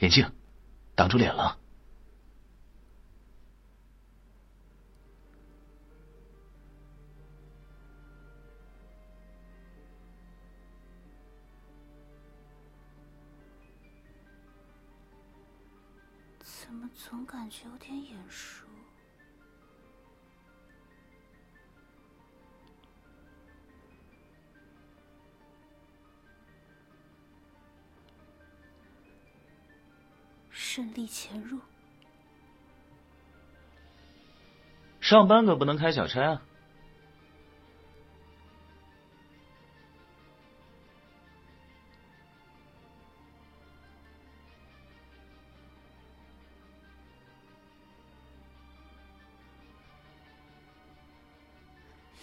眼镜挡住脸了。怎么总感觉有点眼熟？胜利潜入，上班可不能开小差啊！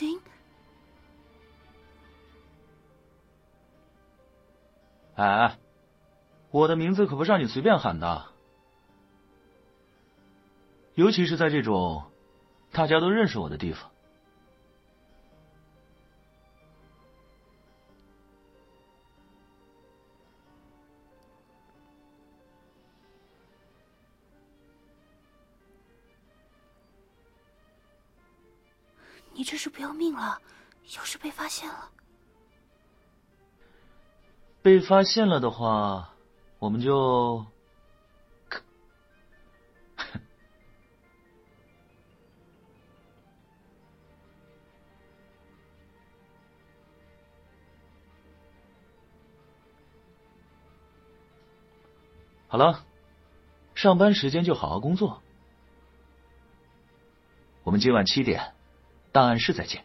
林，哎，我的名字可不是让你随便喊的，尤其是在这种大家都认识我的地方。你这是不要命了？要是被发现了，被发现了的话，我们就……好了，上班时间就好好工作。我们今晚七点，档案室再见。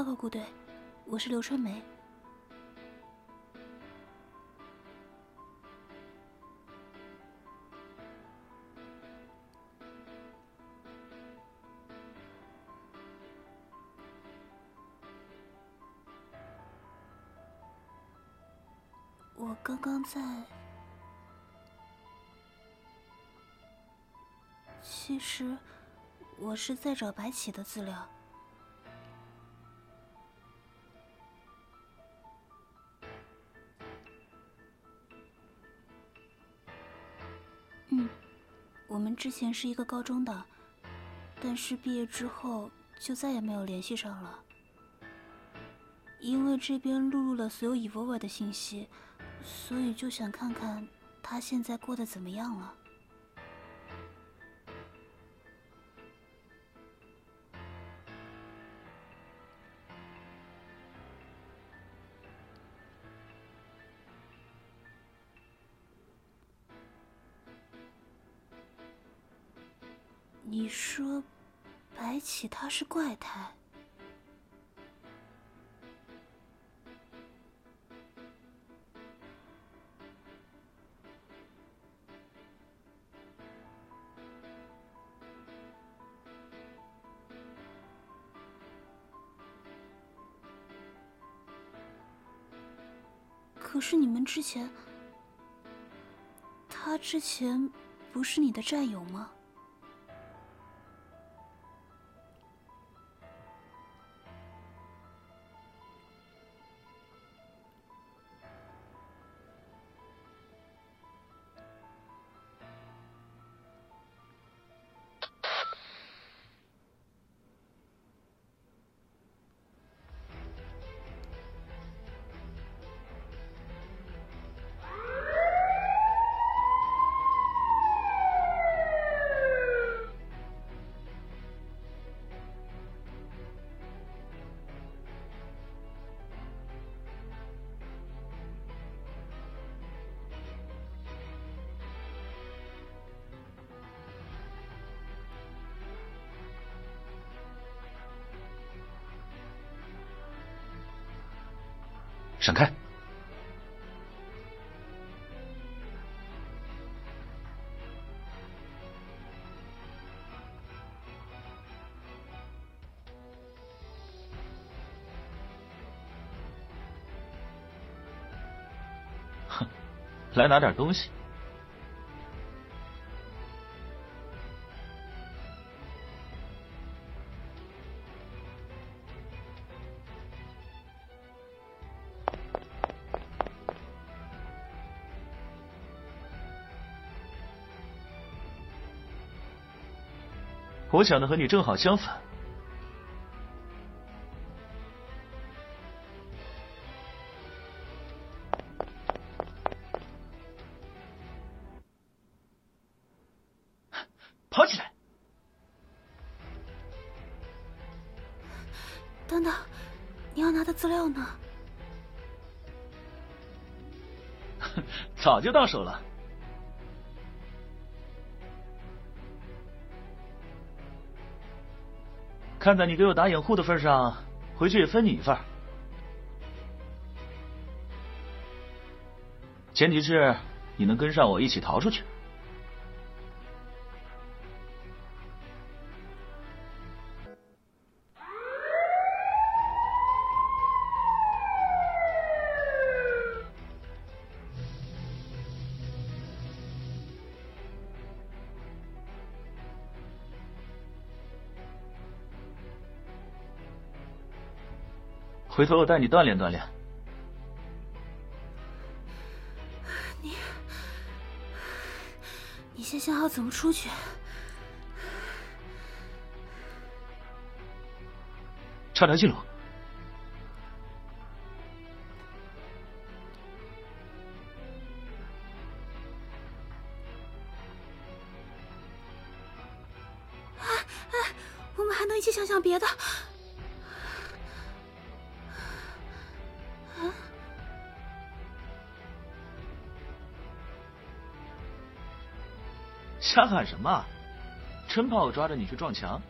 报告顾队，我是刘春梅。我刚刚在……其实，我是在找白起的资料。之前是一个高中的，但是毕业之后就再也没有联系上了。因为这边录入了所有 Evolve 的信息，所以就想看看他现在过得怎么样了。说，白起他是怪胎？可是你们之前，他之前不是你的战友吗？闪开！哼，来拿点东西。我想的和你正好相反，跑起来！等等，你要拿的资料呢？早就到手了。看在你给我打掩护的份上，回去也分你一份。前提是你能跟上我一起逃出去。回头我带你锻炼锻炼。你，你先想好怎么出去。差点进了。哎哎，我们还能一起想想别的。喊什么？真怕我抓着你去撞墙？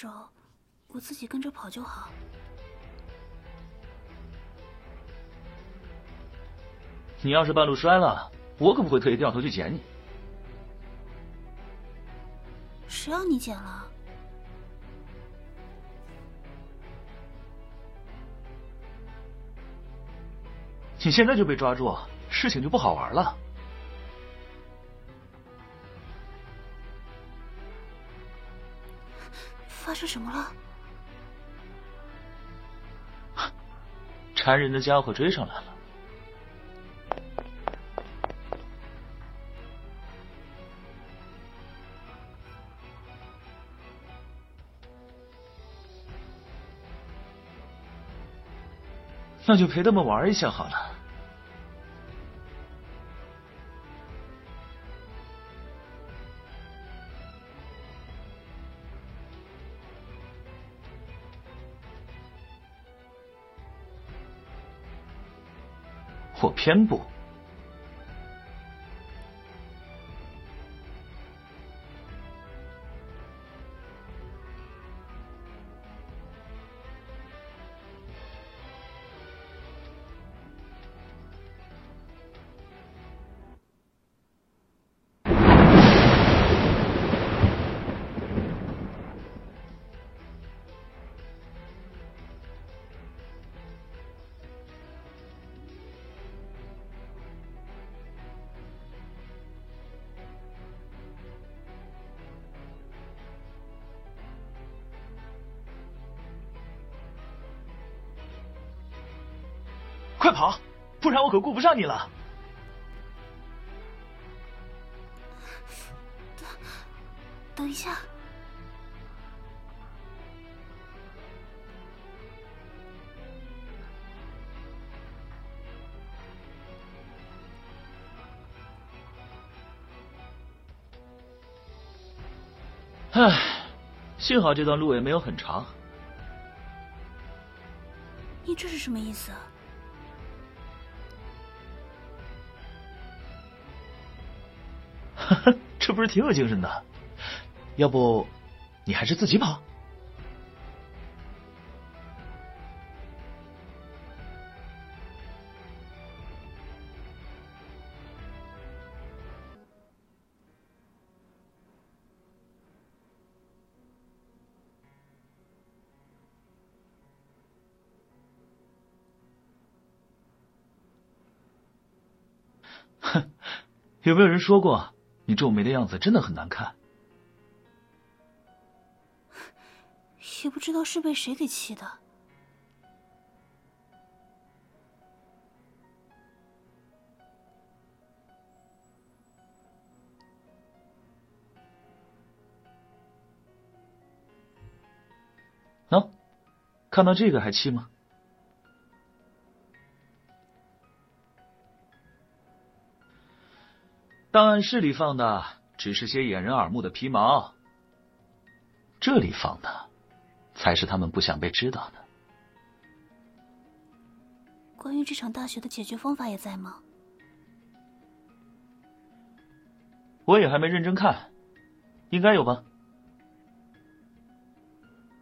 手，我自己跟着跑就好。你要是半路摔了，我可不会特意掉头去捡你。谁让你捡了？你现在就被抓住，事情就不好玩了。什么了？缠人的家伙追上来了，那就陪他们玩一下好了。偏不。快跑，不然我可顾不上你了。等，等一下。唉，幸好这段路也没有很长。你这是什么意思？啊？这不是挺有精神的？要不，你还是自己跑？哼，有没有人说过你皱眉的样子真的很难看？也不知道是被谁给气的。喏，看到这个还气吗？档案室里放的只是些掩人耳目的皮毛，这里放的才是他们不想被知道的。关于这场大雪的解决方法也在吗？我也还没认真看，应该有吧？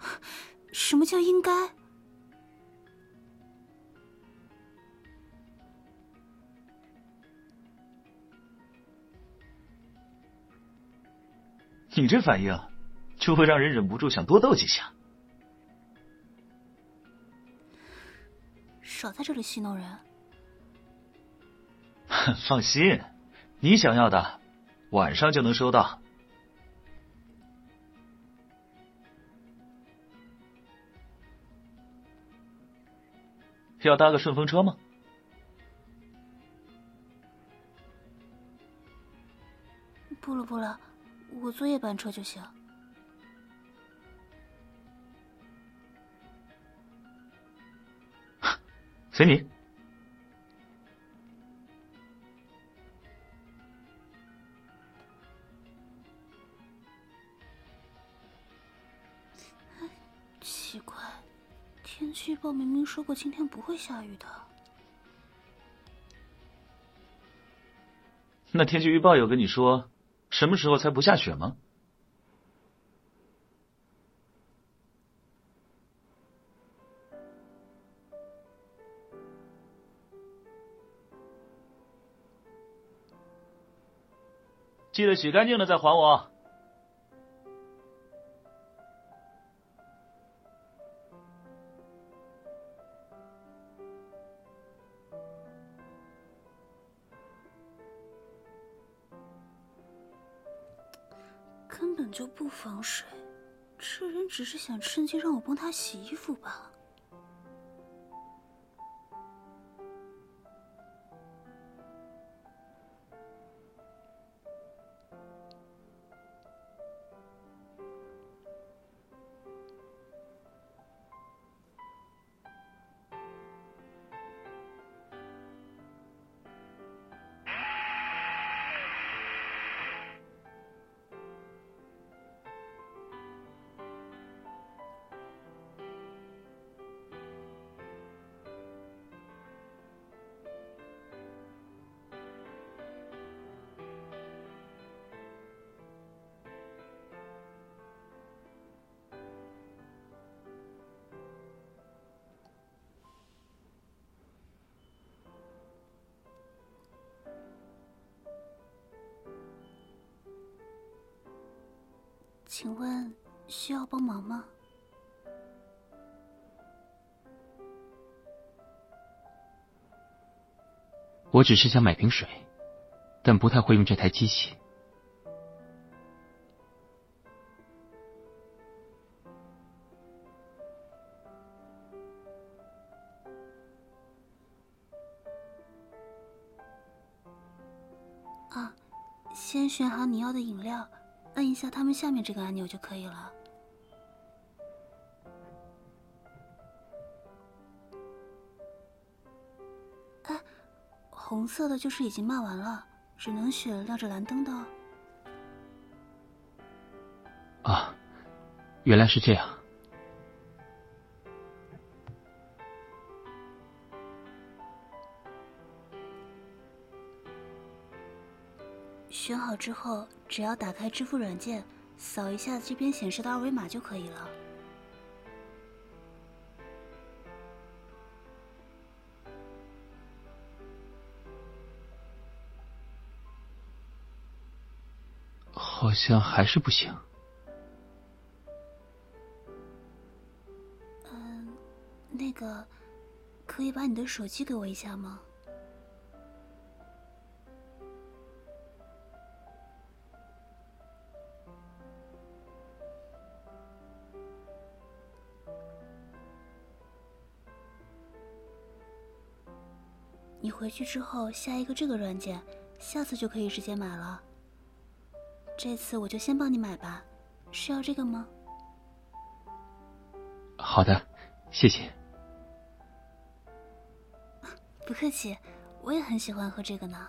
什么叫应该？你这反应，就会让人忍不住想多斗几下。少在这里戏弄人。放心，你想要的，晚上就能收到。要搭个顺风车吗？不了不了。我坐夜班车就行，随你。奇怪，天气预报明明说过今天不会下雨的。那天气预报有跟你说？什么时候才不下雪吗？记得洗干净了再还我。防水，这人只是想趁机让我帮他洗衣服吧。请问需要帮忙吗？我只是想买瓶水，但不太会用这台机器。啊，先选好你要的饮料。按一下他们下面这个按钮就可以了。哎，红色的就是已经骂完了，只能选亮着蓝灯的。啊。原来是这样。选好之后，只要打开支付软件，扫一下这边显示的二维码就可以了。好像还是不行。嗯，那个，可以把你的手机给我一下吗？你回去之后下一个这个软件，下次就可以直接买了。这次我就先帮你买吧，是要这个吗？好的，谢谢。不客气，我也很喜欢喝这个呢。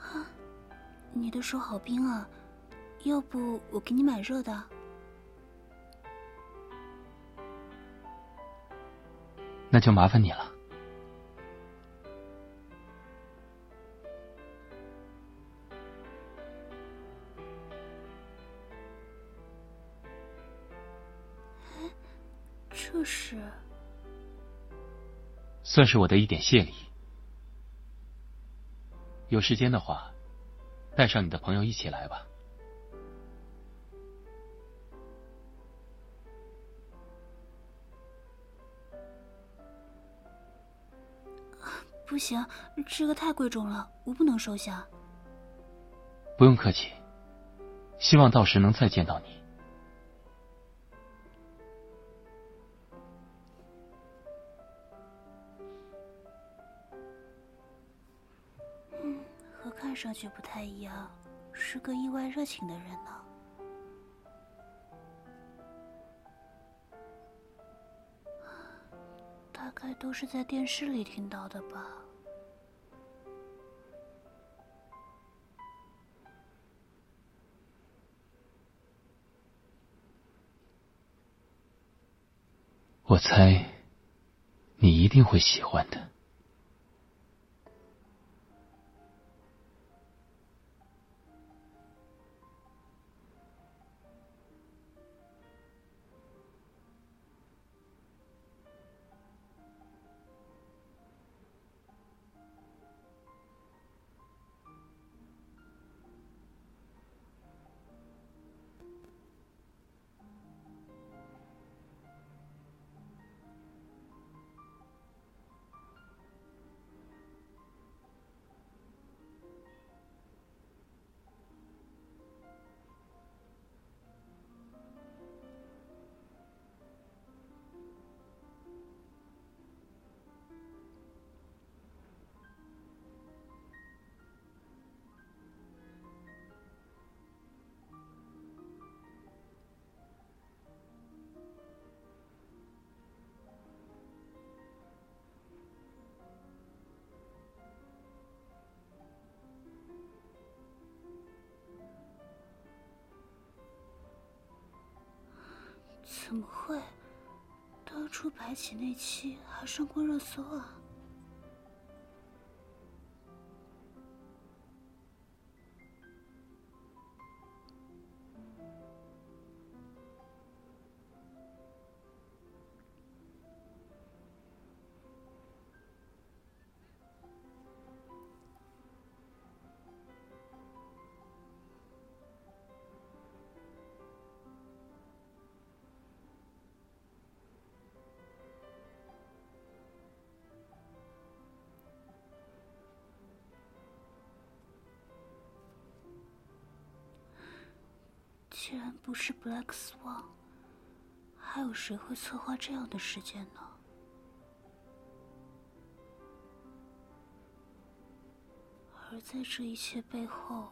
啊，你的手好冰啊，要不我给你买热的？那就麻烦你了。这是算是我的一点谢礼。有时间的话，带上你的朋友一起来吧。不行，这个太贵重了，我不能收下。不用客气，希望到时能再见到你。嗯，和看上去不太一样，是个意外热情的人呢。大概都是在电视里听到的吧。我猜，你一定会喜欢的。怎么会？当初白起那期还上过热搜啊！既然不是 Black Swan，还有谁会策划这样的事件呢？而在这一切背后，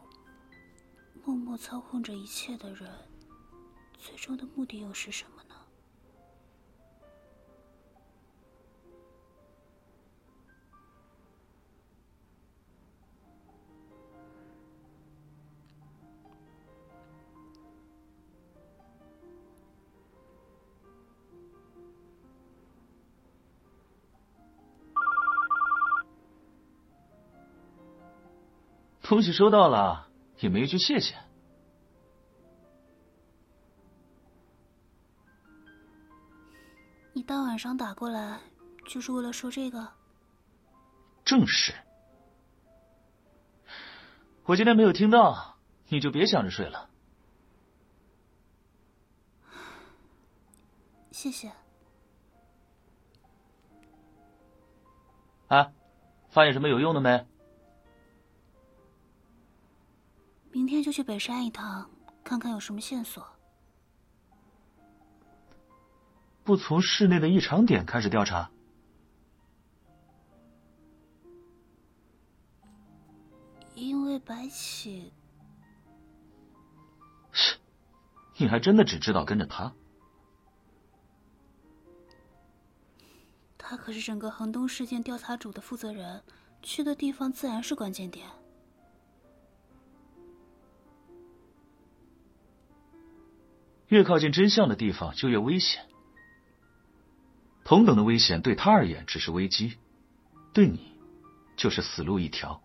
默默操控着一切的人，最终的目的又是什么呢？东西收到了，也没一句谢谢。你大晚上打过来，就是为了说这个？正是。我今天没有听到，你就别想着睡了。谢谢。啊，发现什么有用的没？天就去北山一趟，看看有什么线索。不从室内的异常点开始调查？因为白起，你还真的只知道跟着他？他可是整个恒东事件调查组的负责人，去的地方自然是关键点。越靠近真相的地方就越危险。同等的危险对他而言只是危机，对你就是死路一条。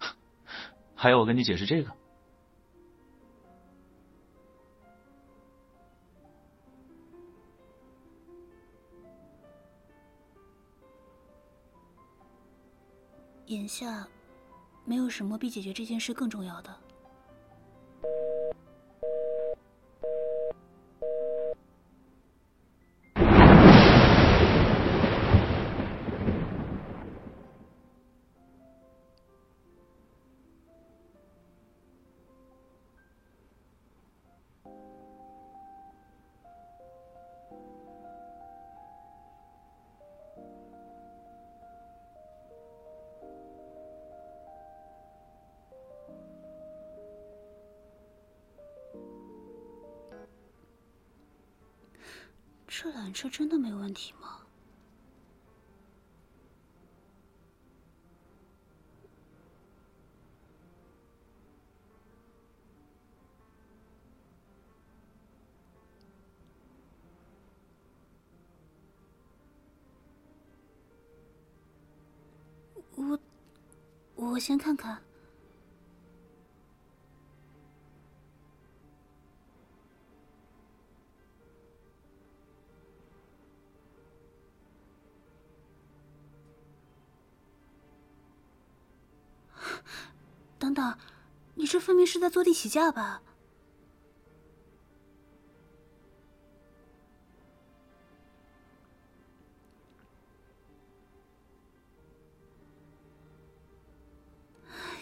还要我跟你解释这个？眼下，没有什么比解决这件事更重要的。这缆车真的没问题吗？我，我先看看。等等，你这分明是在坐地起价吧？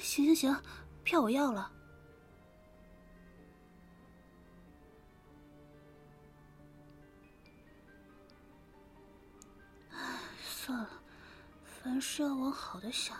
行行行，票我要了。算了，凡事要往好的想。